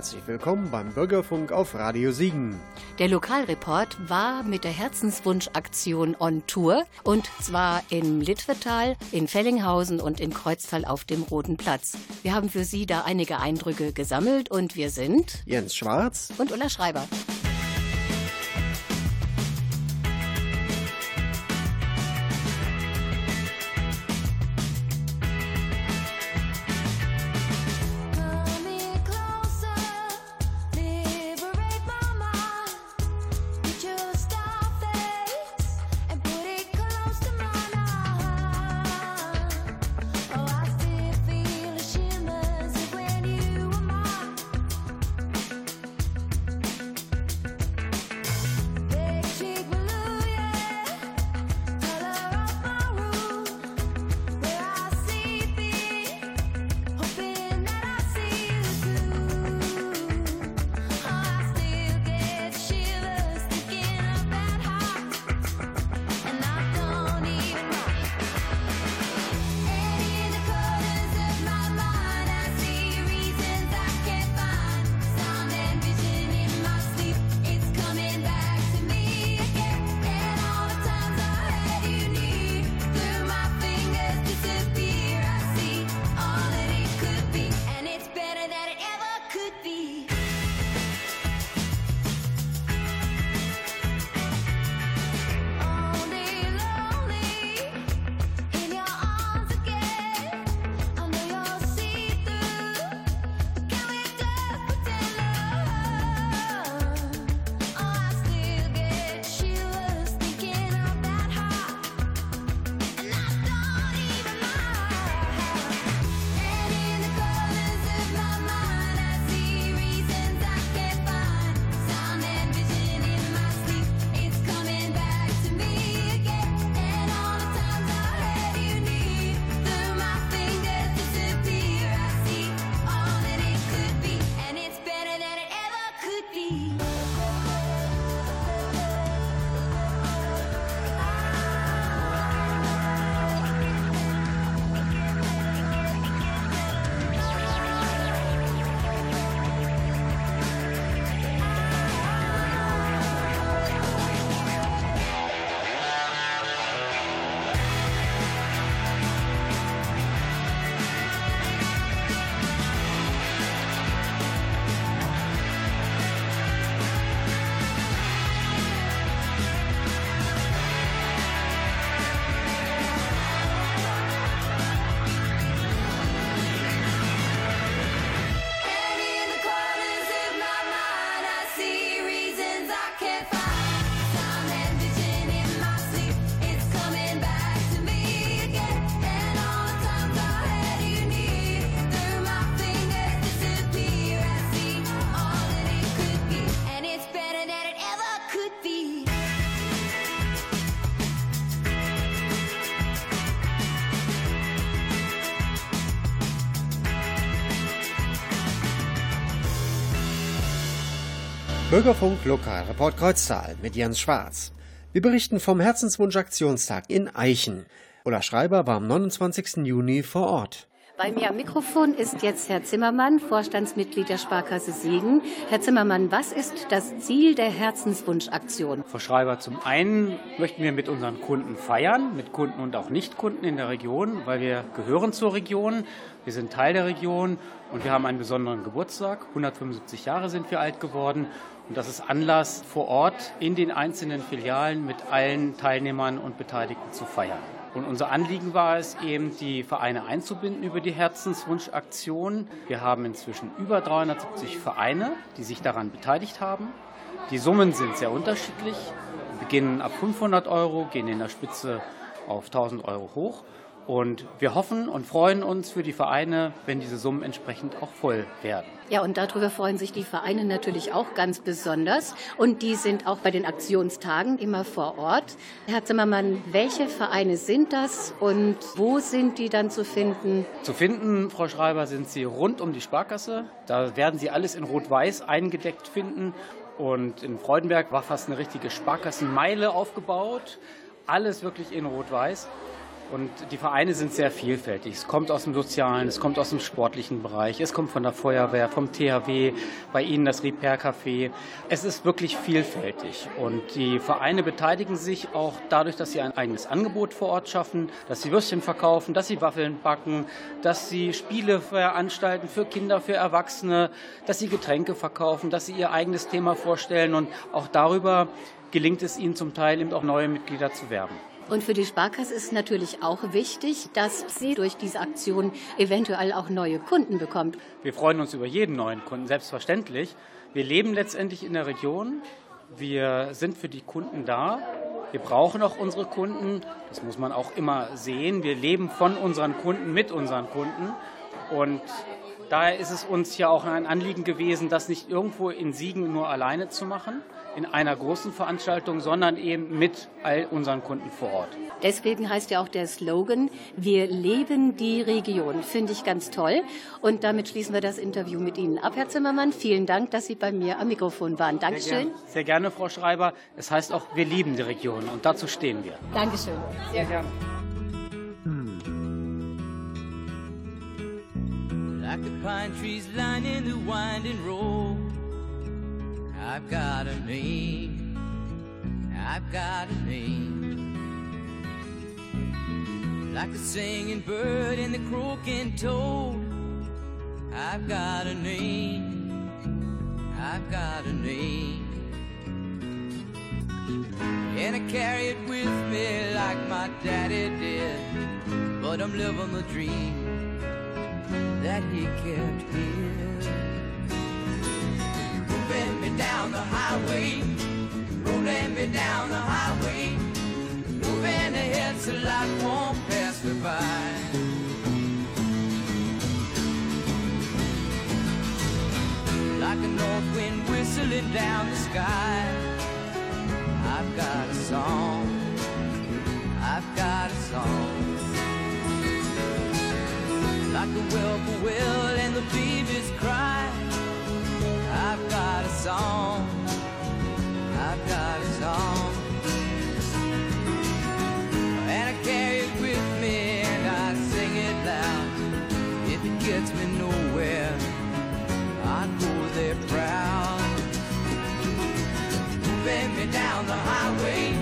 Herzlich willkommen beim Bürgerfunk auf Radio Siegen. Der Lokalreport war mit der Herzenswunschaktion on Tour und zwar in Litwetal, in Fellinghausen und in Kreuztal auf dem Roten Platz. Wir haben für Sie da einige Eindrücke gesammelt und wir sind Jens Schwarz und Ulla Schreiber. Bürgerfunk Lokalreport Kreuztal mit Jens Schwarz. Wir berichten vom Herzenswunsch-Aktionstag in Eichen. Ulla Schreiber war am 29. Juni vor Ort. Bei mir am Mikrofon ist jetzt Herr Zimmermann, Vorstandsmitglied der Sparkasse Siegen. Herr Zimmermann, was ist das Ziel der Herzenswunschaktion? Frau Schreiber, zum einen möchten wir mit unseren Kunden feiern, mit Kunden und auch Nichtkunden in der Region, weil wir gehören zur Region, wir sind Teil der Region und wir haben einen besonderen Geburtstag. 175 Jahre sind wir alt geworden und das ist Anlass, vor Ort in den einzelnen Filialen mit allen Teilnehmern und Beteiligten zu feiern. Und unser Anliegen war es eben, die Vereine einzubinden über die Herzenswunschaktion. Wir haben inzwischen über 370 Vereine, die sich daran beteiligt haben. Die Summen sind sehr unterschiedlich, beginnen ab 500 Euro, gehen in der Spitze auf 1000 Euro hoch. Und wir hoffen und freuen uns für die Vereine, wenn diese Summen entsprechend auch voll werden. Ja, und darüber freuen sich die Vereine natürlich auch ganz besonders. Und die sind auch bei den Aktionstagen immer vor Ort. Herr Zimmermann, welche Vereine sind das und wo sind die dann zu finden? Zu finden, Frau Schreiber, sind sie rund um die Sparkasse. Da werden Sie alles in Rot-Weiß eingedeckt finden. Und in Freudenberg war fast eine richtige Sparkassenmeile aufgebaut. Alles wirklich in Rot-Weiß. Und die Vereine sind sehr vielfältig. Es kommt aus dem sozialen, es kommt aus dem sportlichen Bereich, es kommt von der Feuerwehr, vom THW, bei Ihnen das Repair Café. Es ist wirklich vielfältig. Und die Vereine beteiligen sich auch dadurch, dass sie ein eigenes Angebot vor Ort schaffen, dass sie Würstchen verkaufen, dass sie Waffeln backen, dass sie Spiele veranstalten für Kinder, für Erwachsene, dass sie Getränke verkaufen, dass sie ihr eigenes Thema vorstellen. Und auch darüber gelingt es ihnen zum Teil eben auch neue Mitglieder zu werben. Und für die Sparkasse ist natürlich auch wichtig, dass sie durch diese Aktion eventuell auch neue Kunden bekommt. Wir freuen uns über jeden neuen Kunden, selbstverständlich. Wir leben letztendlich in der Region. Wir sind für die Kunden da. Wir brauchen auch unsere Kunden. Das muss man auch immer sehen. Wir leben von unseren Kunden mit unseren Kunden. Und daher ist es uns ja auch ein Anliegen gewesen, das nicht irgendwo in Siegen nur alleine zu machen, in einer großen Veranstaltung, sondern eben mit all unseren Kunden vor Ort. Deswegen heißt ja auch der Slogan, wir leben die Region. Finde ich ganz toll. Und damit schließen wir das Interview mit Ihnen ab, Herr Zimmermann. Vielen Dank, dass Sie bei mir am Mikrofon waren. Dankeschön. Sehr gerne, Sehr gerne Frau Schreiber. Es heißt auch, wir lieben die Region. Und dazu stehen wir. Dankeschön. Sehr gerne. Like the pine trees lining the winding road I've got a name I've got a name Like the singing bird and the croaking toad. I've got a name. I've got a name. And I carry it with me like my daddy did. But I'm living the dream that he kept here. Down the highway, rolling me down the highway, moving ahead so life won't pass me by. Like a north wind whistling down the sky. I've got a song. I've got a song. Like a whippoorwill and the babies cry. I've got a his. I've got a song, And I carry it with me and I sing it loud. If it gets me nowhere, I go there proud. moving me down the highway.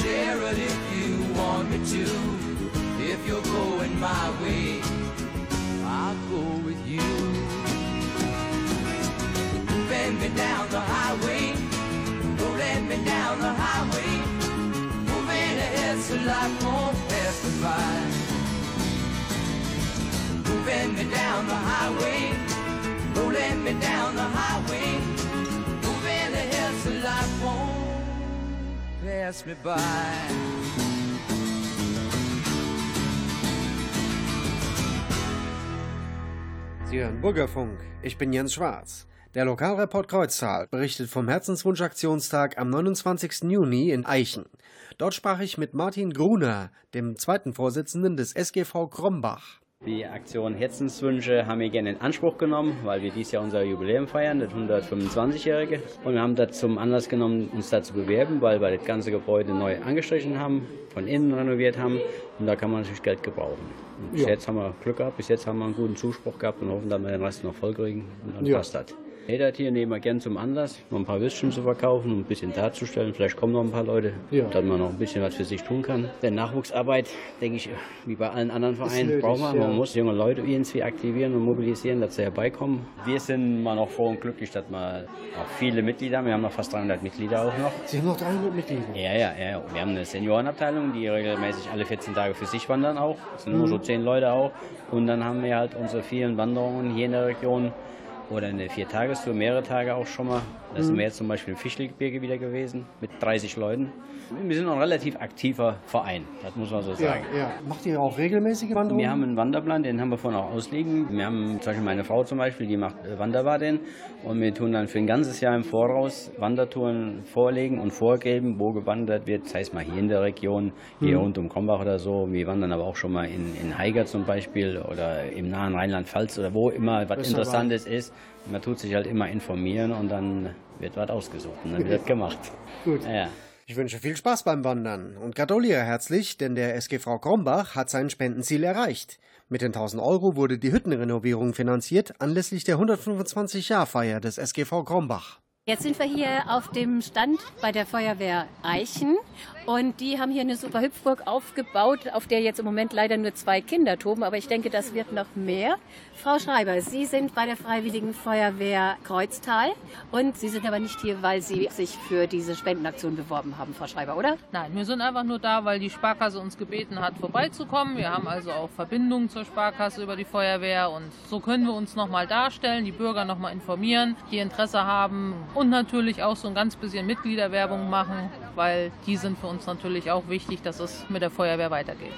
Share it if you want me to. If you're going my way, I'll go with you. Bend me down the highway, rolling me down the highway, moving ahead so life won't pass me by. Moving me down the highway, rolling me down the highway, moving ahead so life won't pass me by. Sie hören Bürgerfunk. Ich bin Jens Schwarz. Der Lokalreport Kreuztal berichtet vom Herzenswunsch-Aktionstag am 29. Juni in Eichen. Dort sprach ich mit Martin Gruner, dem zweiten Vorsitzenden des SGV Krombach. Die Aktion Herzenswünsche haben wir gerne in Anspruch genommen, weil wir dieses Jahr unser Jubiläum feiern, das 125-jährige. Und wir haben das zum Anlass genommen, uns da zu bewerben, weil wir das ganze Gebäude neu angestrichen haben, von innen renoviert haben. Und da kann man natürlich Geld gebrauchen. bis ja. jetzt haben wir Glück gehabt, bis jetzt haben wir einen guten Zuspruch gehabt und hoffen, dass wir den Rest noch vollkriegen. Und dann ja. passt das. Ledertier nehmen wir gern zum Anlass, noch ein paar Würstchen zu verkaufen und ein bisschen darzustellen. Vielleicht kommen noch ein paar Leute, ja. dass man noch ein bisschen was für sich tun kann. Denn Nachwuchsarbeit, denke ich, wie bei allen anderen Vereinen, braucht man. Ja. Man muss junge Leute irgendwie aktivieren und mobilisieren, dass sie herbeikommen. Wir sind mal noch froh und glücklich, dass wir auch viele Mitglieder haben. Wir haben noch fast 300 Mitglieder auch noch. Sie haben noch 300 Mitglieder? Ja, ja, ja. Wir haben eine Seniorenabteilung, die regelmäßig alle 14 Tage für sich wandern auch. Das sind mhm. nur so 10 Leute auch. Und dann haben wir halt unsere vielen Wanderungen hier in der Region oder eine Viertagestour, mehrere Tage auch schon mal. Da mhm. sind wir jetzt zum Beispiel im Fischlgebirge wieder gewesen mit 30 Leuten. Wir sind ein relativ aktiver Verein, das muss man so sagen. Ja, ja. Macht ihr auch regelmäßige Wanderungen? Wir haben einen Wanderplan, den haben wir vorhin auch ausliegen. Wir haben zum Beispiel meine Frau zum Beispiel, die macht äh, Wanderbaden und wir tun dann für ein ganzes Jahr im Voraus Wandertouren vorlegen und vorgeben, wo gewandert wird. Das heißt mal hier in der Region, hier mhm. rund um Krombach oder so. Wir wandern aber auch schon mal in, in Haiger zum Beispiel oder im nahen Rheinland-Pfalz oder wo immer was Interessantes ist. Man tut sich halt immer informieren und dann wird was ausgesucht und dann wird gemacht. Gut. Ja. Ich wünsche viel Spaß beim Wandern und gratuliere herzlich, denn der SGV Krombach hat sein Spendenziel erreicht. Mit den 1000 Euro wurde die Hüttenrenovierung finanziert anlässlich der 125-Jahr-Feier des SGV Krombach. Jetzt sind wir hier auf dem Stand bei der Feuerwehr Eichen und die haben hier eine super Hüpfburg aufgebaut, auf der jetzt im Moment leider nur zwei Kinder toben, aber ich denke, das wird noch mehr. Frau Schreiber, Sie sind bei der Freiwilligen Feuerwehr Kreuztal und Sie sind aber nicht hier, weil Sie sich für diese Spendenaktion beworben haben, Frau Schreiber, oder? Nein, wir sind einfach nur da, weil die Sparkasse uns gebeten hat, vorbeizukommen. Wir haben also auch Verbindungen zur Sparkasse über die Feuerwehr und so können wir uns nochmal darstellen, die Bürger nochmal informieren, die Interesse haben und natürlich auch so ein ganz bisschen Mitgliederwerbung machen, weil die sind für uns natürlich auch wichtig, dass es mit der Feuerwehr weitergeht.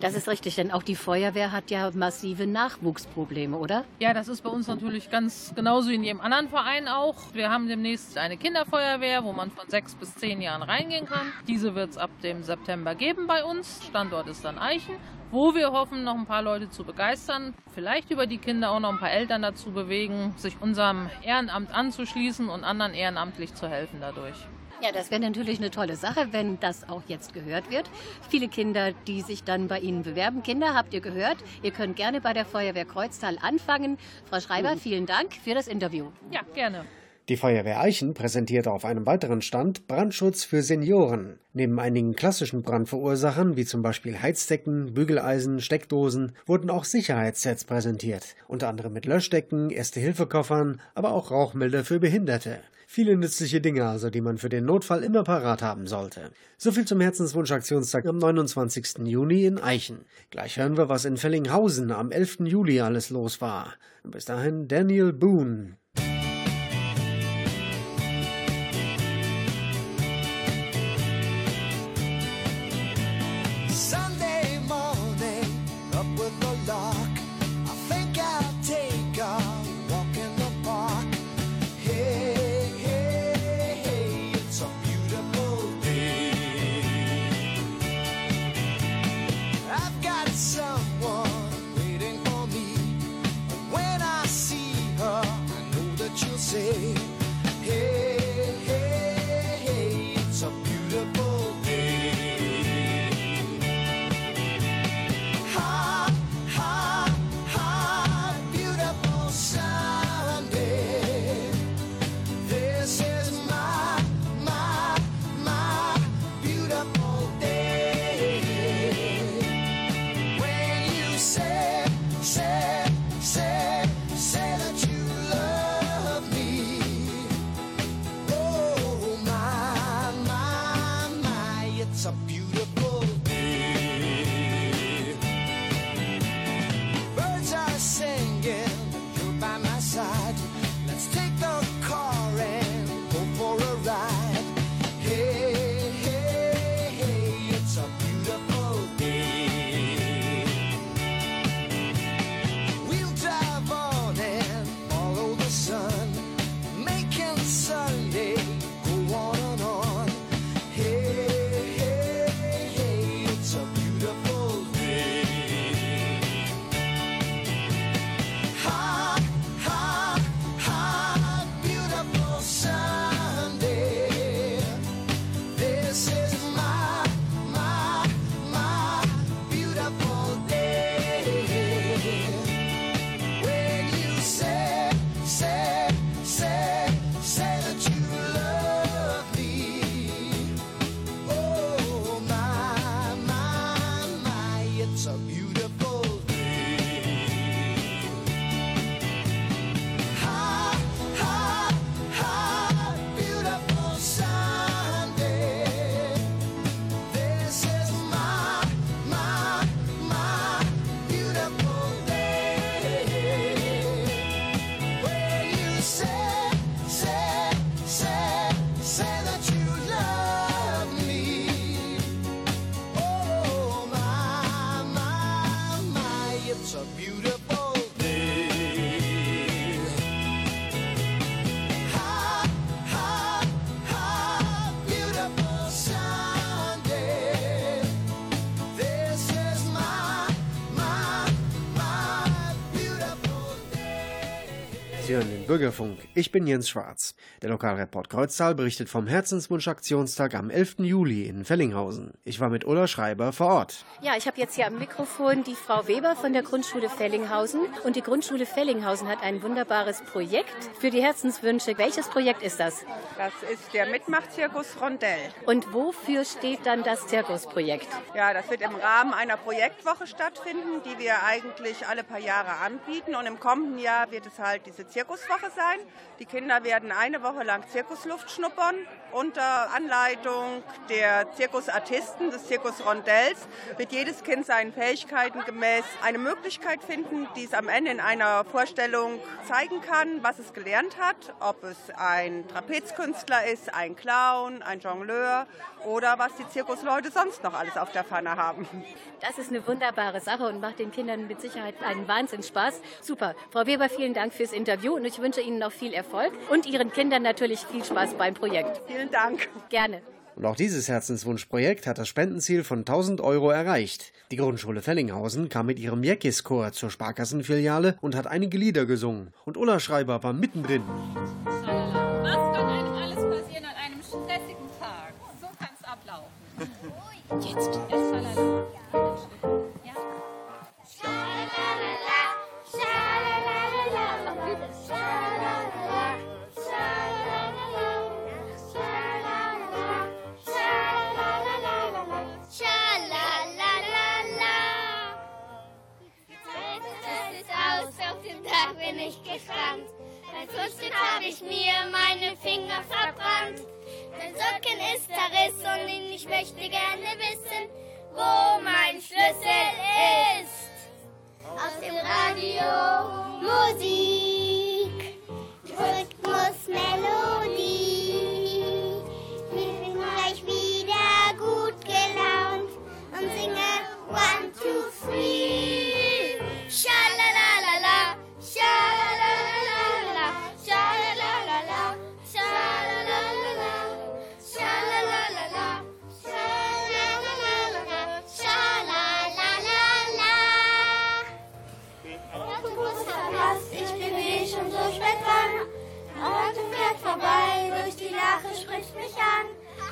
Das ist richtig, denn auch die Feuerwehr hat ja massive Nachwuchsprobleme, oder? Ja, das ist bei uns natürlich ganz genauso wie in jedem anderen Verein auch. Wir haben demnächst eine Kinderfeuerwehr, wo man von sechs bis zehn Jahren reingehen kann. Diese wird es ab dem September geben bei uns. Standort ist dann Eichen, wo wir hoffen, noch ein paar Leute zu begeistern, vielleicht über die Kinder auch noch ein paar Eltern dazu bewegen, sich unserem Ehrenamt anzuschließen und anderen ehrenamtlich zu helfen dadurch. Ja, das wäre natürlich eine tolle Sache, wenn das auch jetzt gehört wird. Viele Kinder, die sich dann bei Ihnen bewerben. Kinder, habt ihr gehört? Ihr könnt gerne bei der Feuerwehr Kreuztal anfangen. Frau Schreiber, vielen Dank für das Interview. Ja, gerne. Die Feuerwehr Eichen präsentierte auf einem weiteren Stand Brandschutz für Senioren. Neben einigen klassischen Brandverursachern, wie zum Beispiel Heizdecken, Bügeleisen, Steckdosen, wurden auch Sicherheitssets präsentiert. Unter anderem mit Löschdecken, Erste-Hilfe-Koffern, aber auch Rauchmelder für Behinderte. Viele nützliche Dinge also, die man für den Notfall immer parat haben sollte. So viel zum Herzenswunsch-Aktionstag am 29. Juni in Eichen. Gleich hören wir, was in Fellinghausen am 11. Juli alles los war. Bis dahin Daniel Boone. Bürgerfunk. Ich bin Jens Schwarz. Der Lokalreport Kreuztal berichtet vom Herzenswunsch-Aktionstag am 11. Juli in Fellinghausen. Ich war mit Ulla Schreiber vor Ort. Ja, ich habe jetzt hier am Mikrofon die Frau Weber von der Grundschule Fellinghausen. Und die Grundschule Fellinghausen hat ein wunderbares Projekt für die Herzenswünsche. Welches Projekt ist das? Das ist der Mitmachzirkus Rondell. Und wofür steht dann das Zirkusprojekt? Ja, das wird im Rahmen einer Projektwoche stattfinden, die wir eigentlich alle paar Jahre anbieten. Und im kommenden Jahr wird es halt diese Zirkuswoche sein. Die Kinder werden eine Woche lang Zirkusluft schnuppern unter Anleitung der Zirkusartisten des Zirkus Rondells wird jedes Kind seinen Fähigkeiten gemäß eine Möglichkeit finden, die es am Ende in einer Vorstellung zeigen kann, was es gelernt hat, ob es ein Trapezkünstler ist, ein Clown, ein Jongleur oder was die Zirkusleute sonst noch alles auf der Pfanne haben. Das ist eine wunderbare Sache und macht den Kindern mit Sicherheit einen Wahnsinnsspaß. Super. Frau Weber, vielen Dank fürs Interview und ich wünsche Ihnen noch viel Erfolg und Ihren Kindern natürlich viel Spaß beim Projekt. Vielen Dank. Gerne. Und auch dieses Herzenswunschprojekt hat das Spendenziel von 1000 Euro erreicht. Die Grundschule Fellinghausen kam mit ihrem Jäckis-Chor zur Sparkassenfiliale und hat einige Lieder gesungen. Und Ulla Schreiber war mittendrin. Was kann einem alles passieren an einem stressigen Tag? So kann es ablaufen. Jetzt. Habe ich mir meine Finger verbrannt. Dein Socken ist zerrissen und ich möchte gerne wissen, wo mein Schlüssel ist. Aus dem Radio Musik, spricht mich an.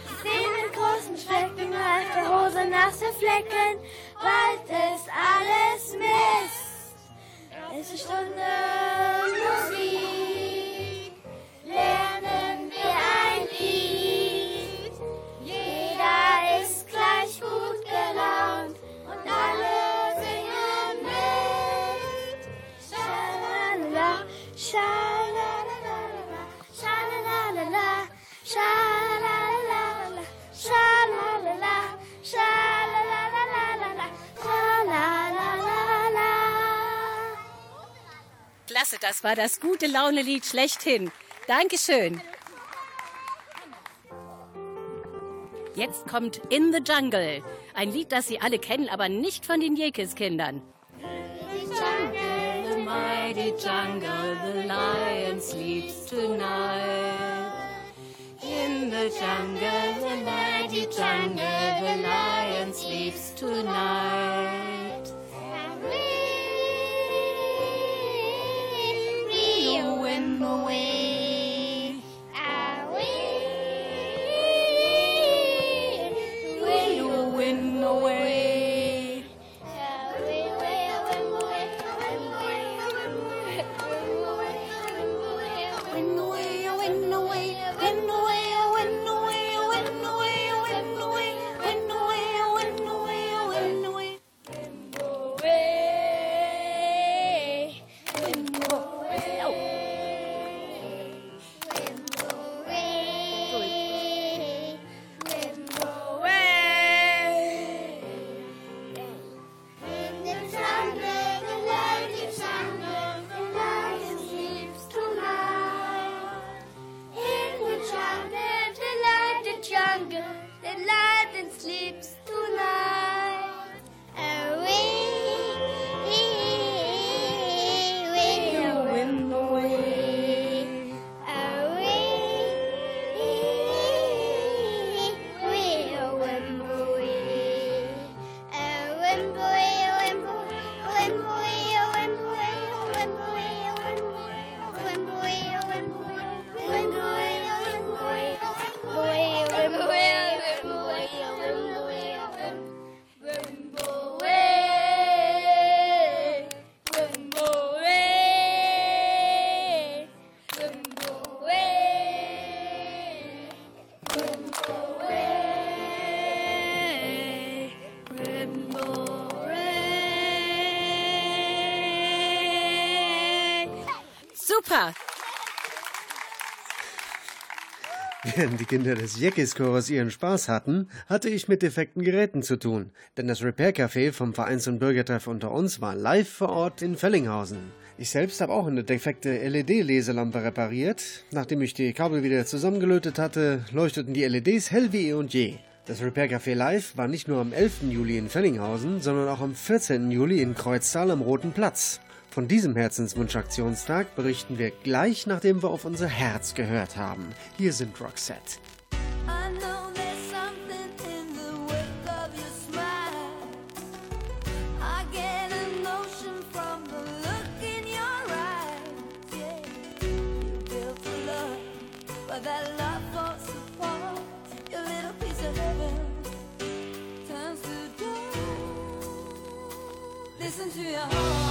Ich sehe mit großen Schrecken auf der Hose nasse Flecken. Bald ist alles Mist. Es ist Stunde Musik. Klasse, das war das gute Laune-Lied schlechthin. Dankeschön. Jetzt kommt In the Jungle. Ein Lied, das Sie alle kennen, aber nicht von den Jekis-Kindern. The mighty jungle, the lion sleeps tonight. In the jungle, the mighty jungle, the lion sleeps tonight. Away. Während die Kinder des Jeckis-Chores ihren Spaß hatten, hatte ich mit defekten Geräten zu tun. Denn das Repair-Café vom Vereins- und Bürgertreff unter uns war live vor Ort in Fellinghausen. Ich selbst habe auch eine defekte LED-Leselampe repariert. Nachdem ich die Kabel wieder zusammengelötet hatte, leuchteten die LEDs hell wie eh und je. Das Repair Café Live war nicht nur am 11. Juli in Fellinghausen, sondern auch am 14. Juli in Kreuztal am Roten Platz. Von diesem Herzenswunsch-Aktionstag berichten wir gleich, nachdem wir auf unser Herz gehört haben. Hier sind Roxette. To your heart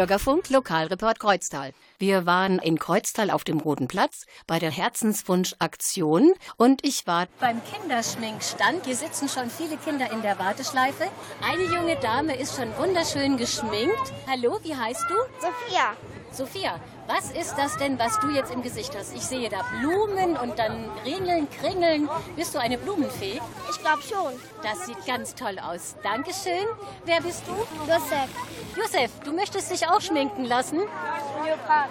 Bürgerfunk Lokalreport Kreuztal. Wir waren in Kreuztal auf dem Roten Platz bei der Herzenswunsch-Aktion und ich war beim Kinderschminkstand. Hier sitzen schon viele Kinder in der Warteschleife. Eine junge Dame ist schon wunderschön geschminkt. Hallo, wie heißt du? Sophia. Sophia, was ist das denn, was du jetzt im Gesicht hast? Ich sehe da Blumen und dann Ringeln, Kringeln. Bist du eine Blumenfee? Ich glaube schon. Das sieht ganz toll aus. Dankeschön. Wer bist du? Josef. Josef, du möchtest dich auch schminken lassen? Leopard.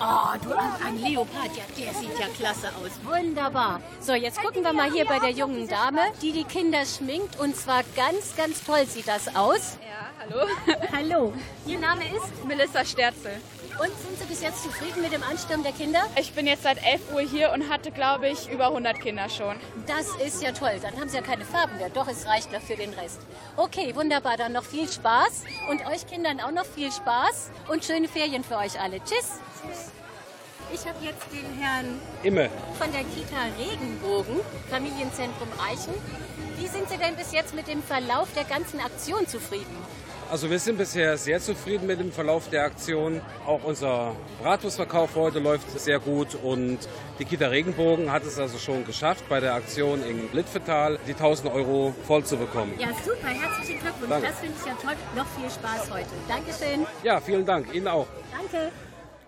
Oh, du ein Leopard, ja, der sieht ja klasse aus. Wunderbar. So, jetzt gucken wir mal hier bei der jungen Dame, die die Kinder schminkt. Und zwar ganz, ganz toll sieht das aus. Ja, hallo. Hallo. Ihr Name ist? Melissa Sterzel. Und sind Sie bis jetzt zufrieden mit dem Ansturm der Kinder? Ich bin jetzt seit 11 Uhr hier und hatte, glaube ich, über 100 Kinder schon. Das ist ja toll. Dann haben Sie ja keine Farben mehr. Doch, es reicht noch für den Rest. Okay, wunderbar. Dann noch viel Spaß. Und euch Kindern auch noch viel Spaß. Und schöne Ferien für euch alle. Tschüss. Ich habe jetzt den Herrn Imme. von der Kita Regenbogen, Familienzentrum Eichen. Wie sind Sie denn bis jetzt mit dem Verlauf der ganzen Aktion zufrieden? Also wir sind bisher sehr zufrieden mit dem Verlauf der Aktion. Auch unser Bratwurstverkauf heute läuft sehr gut und die Kita Regenbogen hat es also schon geschafft, bei der Aktion in Litvetal die 1000 Euro voll zu bekommen. Ja, super. Herzlichen Glückwunsch. Danke. Das finde ich ja toll. Noch viel Spaß heute. Dankeschön. Ja, vielen Dank. Ihnen auch. Danke.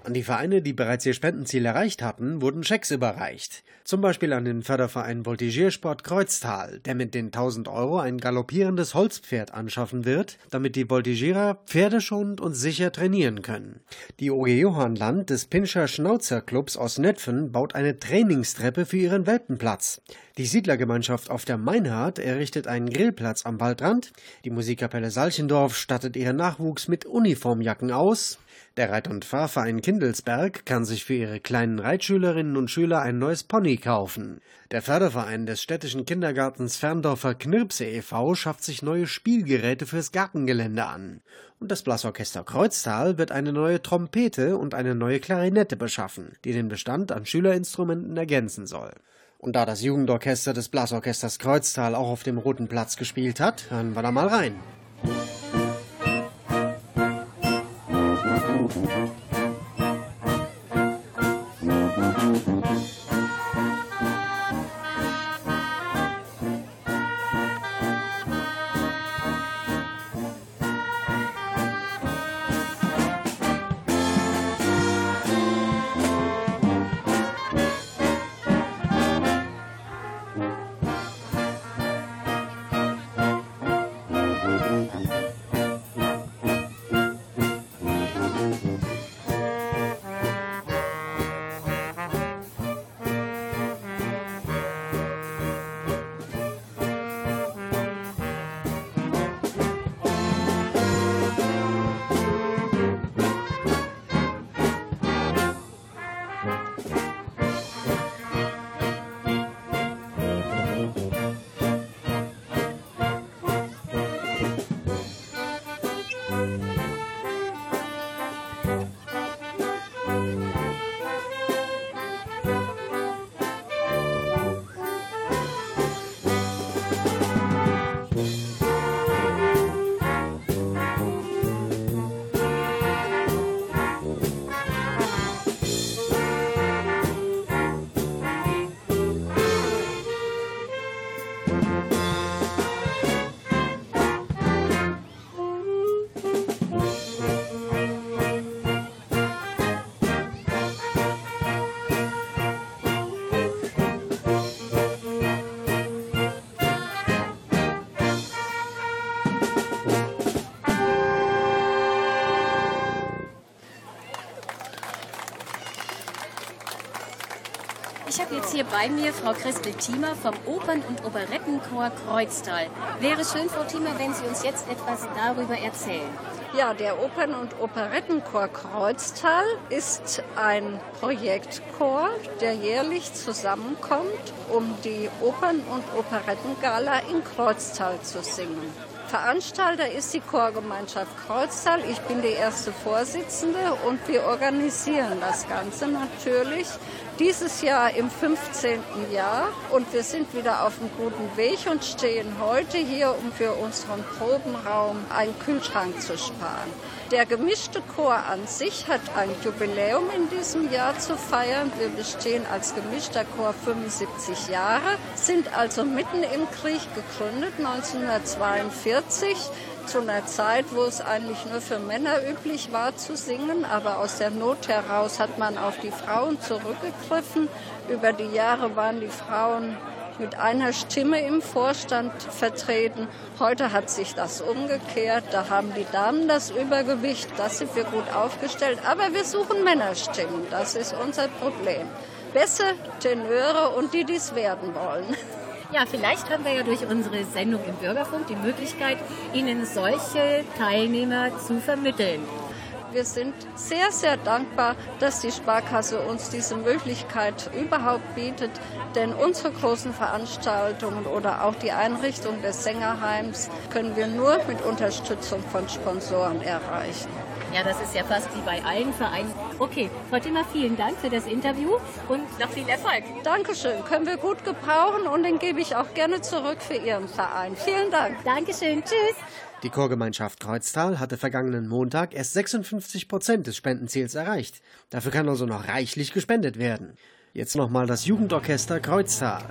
An die Vereine, die bereits ihr Spendenziel erreicht hatten, wurden Schecks überreicht. Zum Beispiel an den Förderverein Voltigiersport Kreuztal, der mit den 1000 Euro ein galoppierendes Holzpferd anschaffen wird, damit die Voltigierer pferdeschonend und sicher trainieren können. Die OG Johannland des Pinscher Schnauzerclubs aus Netfen baut eine Trainingstreppe für ihren Welpenplatz. Die Siedlergemeinschaft auf der Meinhard errichtet einen Grillplatz am Waldrand. Die Musikkapelle Salchendorf stattet ihren Nachwuchs mit Uniformjacken aus. Der Reit- und Fahrverein Kindelsberg kann sich für ihre kleinen Reitschülerinnen und Schüler ein neues Pony kaufen. Der Förderverein des städtischen Kindergartens Ferndorfer Knirpse e.V. schafft sich neue Spielgeräte fürs Gartengelände an. Und das Blasorchester Kreuztal wird eine neue Trompete und eine neue Klarinette beschaffen, die den Bestand an Schülerinstrumenten ergänzen soll. Und da das Jugendorchester des Blasorchesters Kreuztal auch auf dem Roten Platz gespielt hat, hören wir da mal rein. Ich jetzt hier bei mir Frau Christel Thiemer vom Opern- und Operettenchor Kreuztal. Wäre schön, Frau Thiemer, wenn Sie uns jetzt etwas darüber erzählen. Ja, der Opern- und Operettenchor Kreuztal ist ein Projektchor, der jährlich zusammenkommt, um die Opern- und Operettengala in Kreuztal zu singen. Veranstalter ist die Chorgemeinschaft Kreuztal. Ich bin die erste Vorsitzende und wir organisieren das Ganze natürlich dieses Jahr im 15. Jahr und wir sind wieder auf einem guten Weg und stehen heute hier, um für unseren Probenraum einen Kühlschrank zu sparen. Der gemischte Chor an sich hat ein Jubiläum in diesem Jahr zu feiern. Wir bestehen als gemischter Chor 75 Jahre, sind also mitten im Krieg gegründet, 1942 zu einer Zeit, wo es eigentlich nur für Männer üblich war zu singen, aber aus der Not heraus hat man auf die Frauen zurückgegriffen. Über die Jahre waren die Frauen mit einer Stimme im Vorstand vertreten. Heute hat sich das umgekehrt. Da haben die Damen das Übergewicht. Da sind wir gut aufgestellt. Aber wir suchen Männerstimmen. Das ist unser Problem. Bässe, Tenöre und die, die es werden wollen. Ja, vielleicht haben wir ja durch unsere Sendung im Bürgerfunk die Möglichkeit, Ihnen solche Teilnehmer zu vermitteln. Wir sind sehr, sehr dankbar, dass die Sparkasse uns diese Möglichkeit überhaupt bietet, denn unsere großen Veranstaltungen oder auch die Einrichtung des Sängerheims können wir nur mit Unterstützung von Sponsoren erreichen. Ja, das ist ja fast wie bei allen Vereinen. Okay, Frau Timmer, vielen Dank für das Interview und noch viel Erfolg. Dankeschön, können wir gut gebrauchen und den gebe ich auch gerne zurück für Ihren Verein. Vielen Dank. Dankeschön, tschüss. Die Chorgemeinschaft Kreuztal hatte vergangenen Montag erst 56 Prozent des Spendenziels erreicht. Dafür kann also noch reichlich gespendet werden. Jetzt nochmal das Jugendorchester Kreuztal.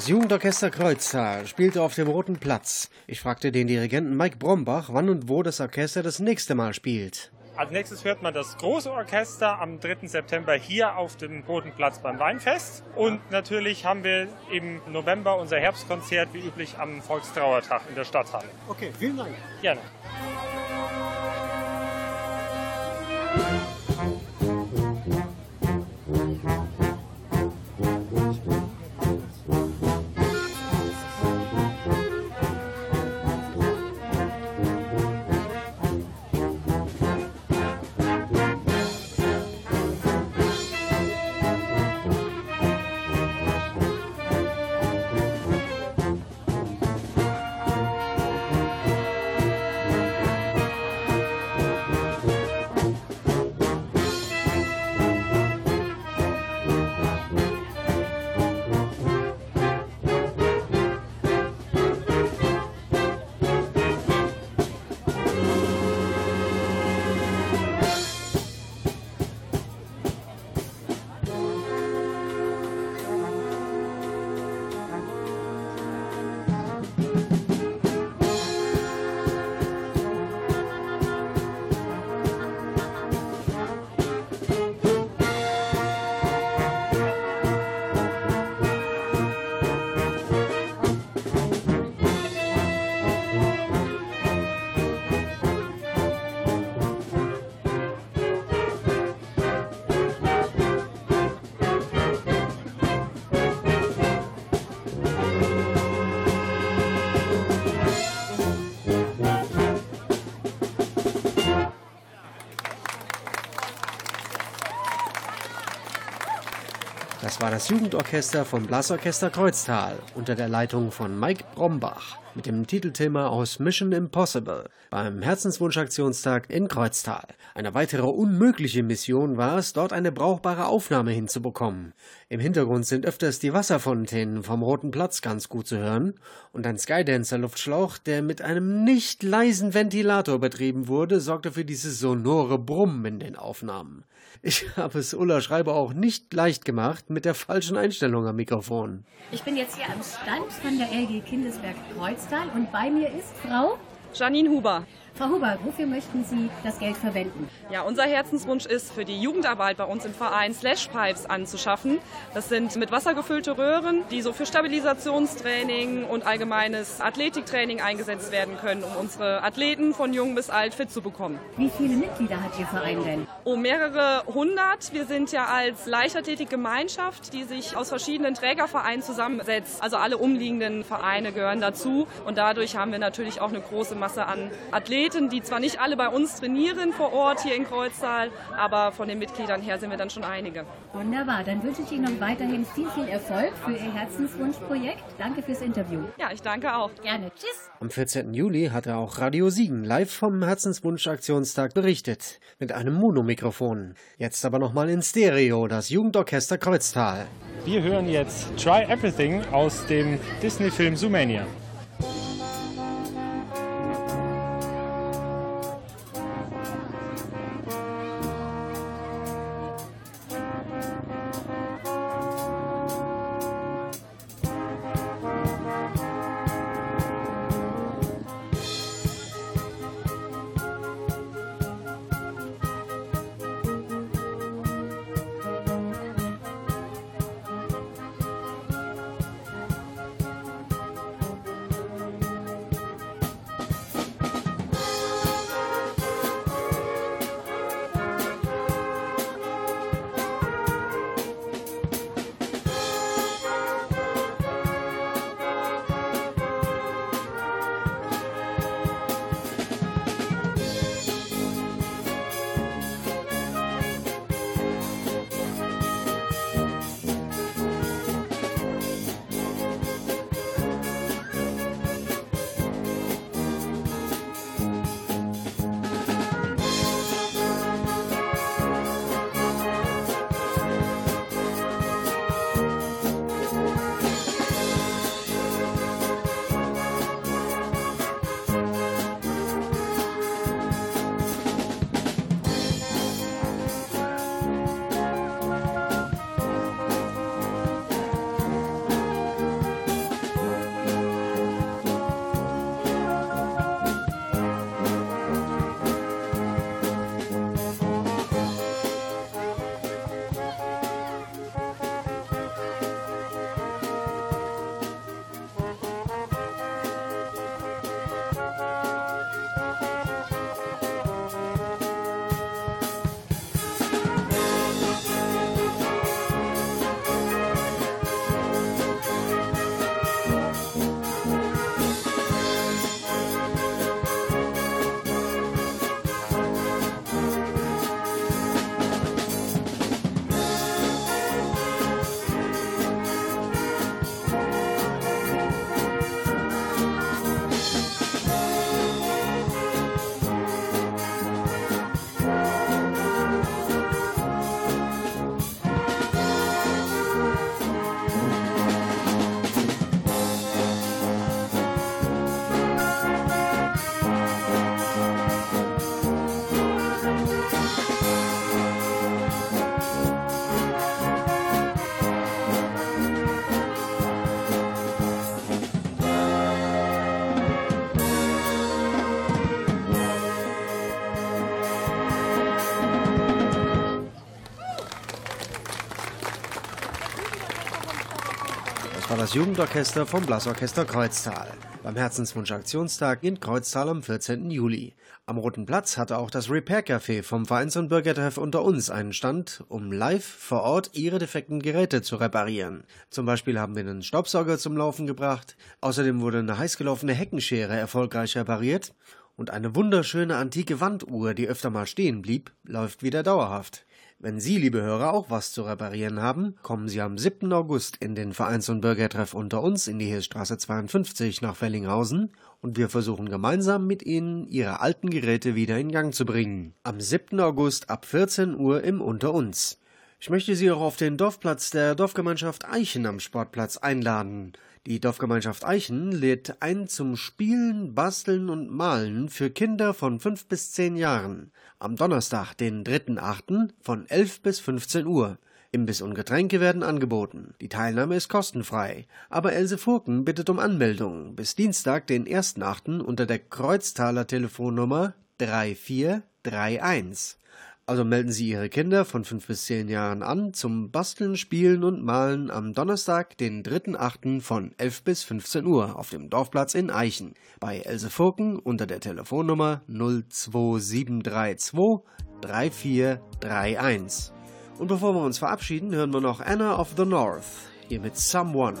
Das Jugendorchester Kreuztal spielte auf dem Roten Platz. Ich fragte den Dirigenten Mike Brombach, wann und wo das Orchester das nächste Mal spielt. Als nächstes hört man das große Orchester am 3. September hier auf dem Roten Platz beim Weinfest. Und natürlich haben wir im November unser Herbstkonzert wie üblich am Volkstrauertag in der Stadthalle. Okay, vielen Dank. Gerne. War das Jugendorchester vom Blasorchester Kreuztal unter der Leitung von Mike Brombach mit dem Titelthema aus Mission Impossible beim Herzenswunschaktionstag in Kreuztal. Eine weitere unmögliche Mission war es, dort eine brauchbare Aufnahme hinzubekommen. Im Hintergrund sind öfters die Wasserfontänen vom Roten Platz ganz gut zu hören und ein Skydancer-Luftschlauch, der mit einem nicht leisen Ventilator betrieben wurde, sorgte für dieses sonore Brummen in den Aufnahmen. Ich habe es Ulla Schreiber auch nicht leicht gemacht mit der falschen Einstellung am Mikrofon. Ich bin jetzt hier am Stand von der LG Kindesberg Kreuztal und bei mir ist Frau Janine Huber. Frau Huber, wofür möchten Sie das Geld verwenden? Ja, unser Herzenswunsch ist, für die Jugendarbeit bei uns im Verein Slashpipes anzuschaffen. Das sind mit Wasser gefüllte Röhren, die so für Stabilisationstraining und allgemeines Athletiktraining eingesetzt werden können, um unsere Athleten von jung bis alt fit zu bekommen. Wie viele Mitglieder hat Ihr Verein denn? Oh, mehrere hundert. Wir sind ja als Leichtathletikgemeinschaft, die sich aus verschiedenen Trägervereinen zusammensetzt. Also alle umliegenden Vereine gehören dazu. Und dadurch haben wir natürlich auch eine große Masse an Athleten, die zwar nicht alle bei uns trainieren vor Ort hier in Kreuztal, aber von den Mitgliedern her sind wir dann schon einige. Wunderbar, dann wünsche ich Ihnen noch weiterhin viel, viel Erfolg für Ihr Herzenswunschprojekt. Danke fürs Interview. Ja, ich danke auch. Gerne. Tschüss. Am 14. Juli hatte auch Radio Siegen live vom Herzenswunsch-Aktionstag berichtet. Mit einem Monomikrofon. Jetzt aber nochmal in Stereo, das Jugendorchester Kreuztal. Wir hören jetzt Try Everything aus dem Disney-Film Zoomania. Das Jugendorchester vom Blasorchester Kreuztal beim Herzenswunsch-Aktionstag in Kreuztal am 14. Juli. Am Roten Platz hatte auch das Repair Café vom Vereins- und Bürgertreff unter uns einen Stand, um live vor Ort ihre defekten Geräte zu reparieren. Zum Beispiel haben wir einen Staubsauger zum Laufen gebracht, außerdem wurde eine heißgelaufene Heckenschere erfolgreich repariert und eine wunderschöne antike Wanduhr, die öfter mal stehen blieb, läuft wieder dauerhaft. Wenn Sie, liebe Hörer, auch was zu reparieren haben, kommen Sie am 7. August in den Vereins- und Bürgertreff unter uns in die Hirschstraße 52 nach Fellinghausen und wir versuchen gemeinsam mit Ihnen, Ihre alten Geräte wieder in Gang zu bringen. Am 7. August ab 14 Uhr im Unter uns. Ich möchte Sie auch auf den Dorfplatz der Dorfgemeinschaft Eichen am Sportplatz einladen. Die Dorfgemeinschaft Eichen lädt ein zum Spielen, Basteln und Malen für Kinder von 5 bis 10 Jahren. Am Donnerstag, den 3.8. von 11 bis 15 Uhr. Imbiss und Getränke werden angeboten. Die Teilnahme ist kostenfrei. Aber Else Furken bittet um Anmeldung bis Dienstag, den 1.8. unter der Kreuztaler Telefonnummer 3431. Also melden Sie Ihre Kinder von 5 bis 10 Jahren an zum Basteln, Spielen und Malen am Donnerstag, den 3.8. von 11 bis 15 Uhr auf dem Dorfplatz in Eichen bei Else Furken unter der Telefonnummer 02732 3431. Und bevor wir uns verabschieden, hören wir noch Anna of the North hier mit Someone.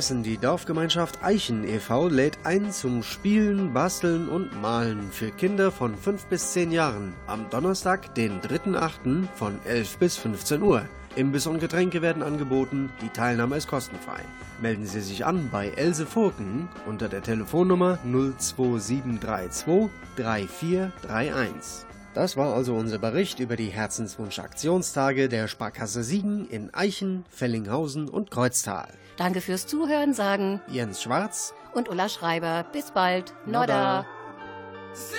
Vergessen, die Dorfgemeinschaft Eichen e.V. lädt ein zum Spielen, Basteln und Malen für Kinder von 5 bis 10 Jahren am Donnerstag, den 3.8. von 11 bis 15 Uhr. Imbiss und Getränke werden angeboten, die Teilnahme ist kostenfrei. Melden Sie sich an bei Else Furken unter der Telefonnummer 02732 3431. Das war also unser Bericht über die Herzenswunsch-Aktionstage der Sparkasse Siegen in Eichen, Fellinghausen und Kreuztal. Danke fürs Zuhören, sagen Jens Schwarz und Ulla Schreiber. Bis bald. Nodda. Ist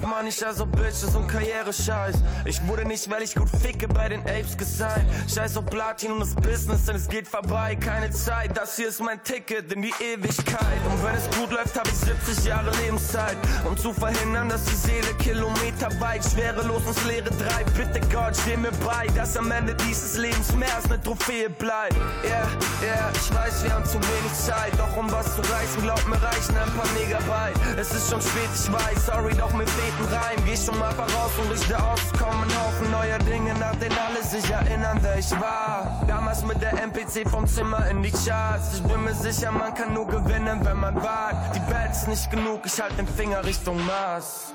Scheiß auf Money, scheiß auf Bitches und Karriere-Scheiß. Ich wurde nicht, weil ich gut ficke, bei den Apes gesigned. Scheiß auf Platin und das Business, denn es geht vorbei. Keine Zeit, das hier ist mein Ticket in die Ewigkeit. Und wenn es gut läuft, hab ich 70 Jahre Lebenszeit. Um zu verhindern, dass die Seele Kilometer weit schwerelos ins Leere treibt. Bitte Gott, steh mir bei, dass am Ende dieses Lebens mehr als eine Trophäe bleibt. Yeah, yeah, ich weiß, wir haben zu wenig Zeit. Doch um was zu reißen, glaub mir, reichen ein paar Megabyte. Es ist schon spät, ich weiß, sorry, doch mit fehlt ein Reim. Geh schon mal voraus und richte aus, kommen Haufen neuer Dinge, nach denen alle sich erinnern, wer ich war. Damals mit der MPC vom Zimmer in die Charts. Ich bin mir sicher, man kann nur gewinnen, wenn man wagt. Die Welt ist nicht genug, ich halt den Finger Richtung Mars.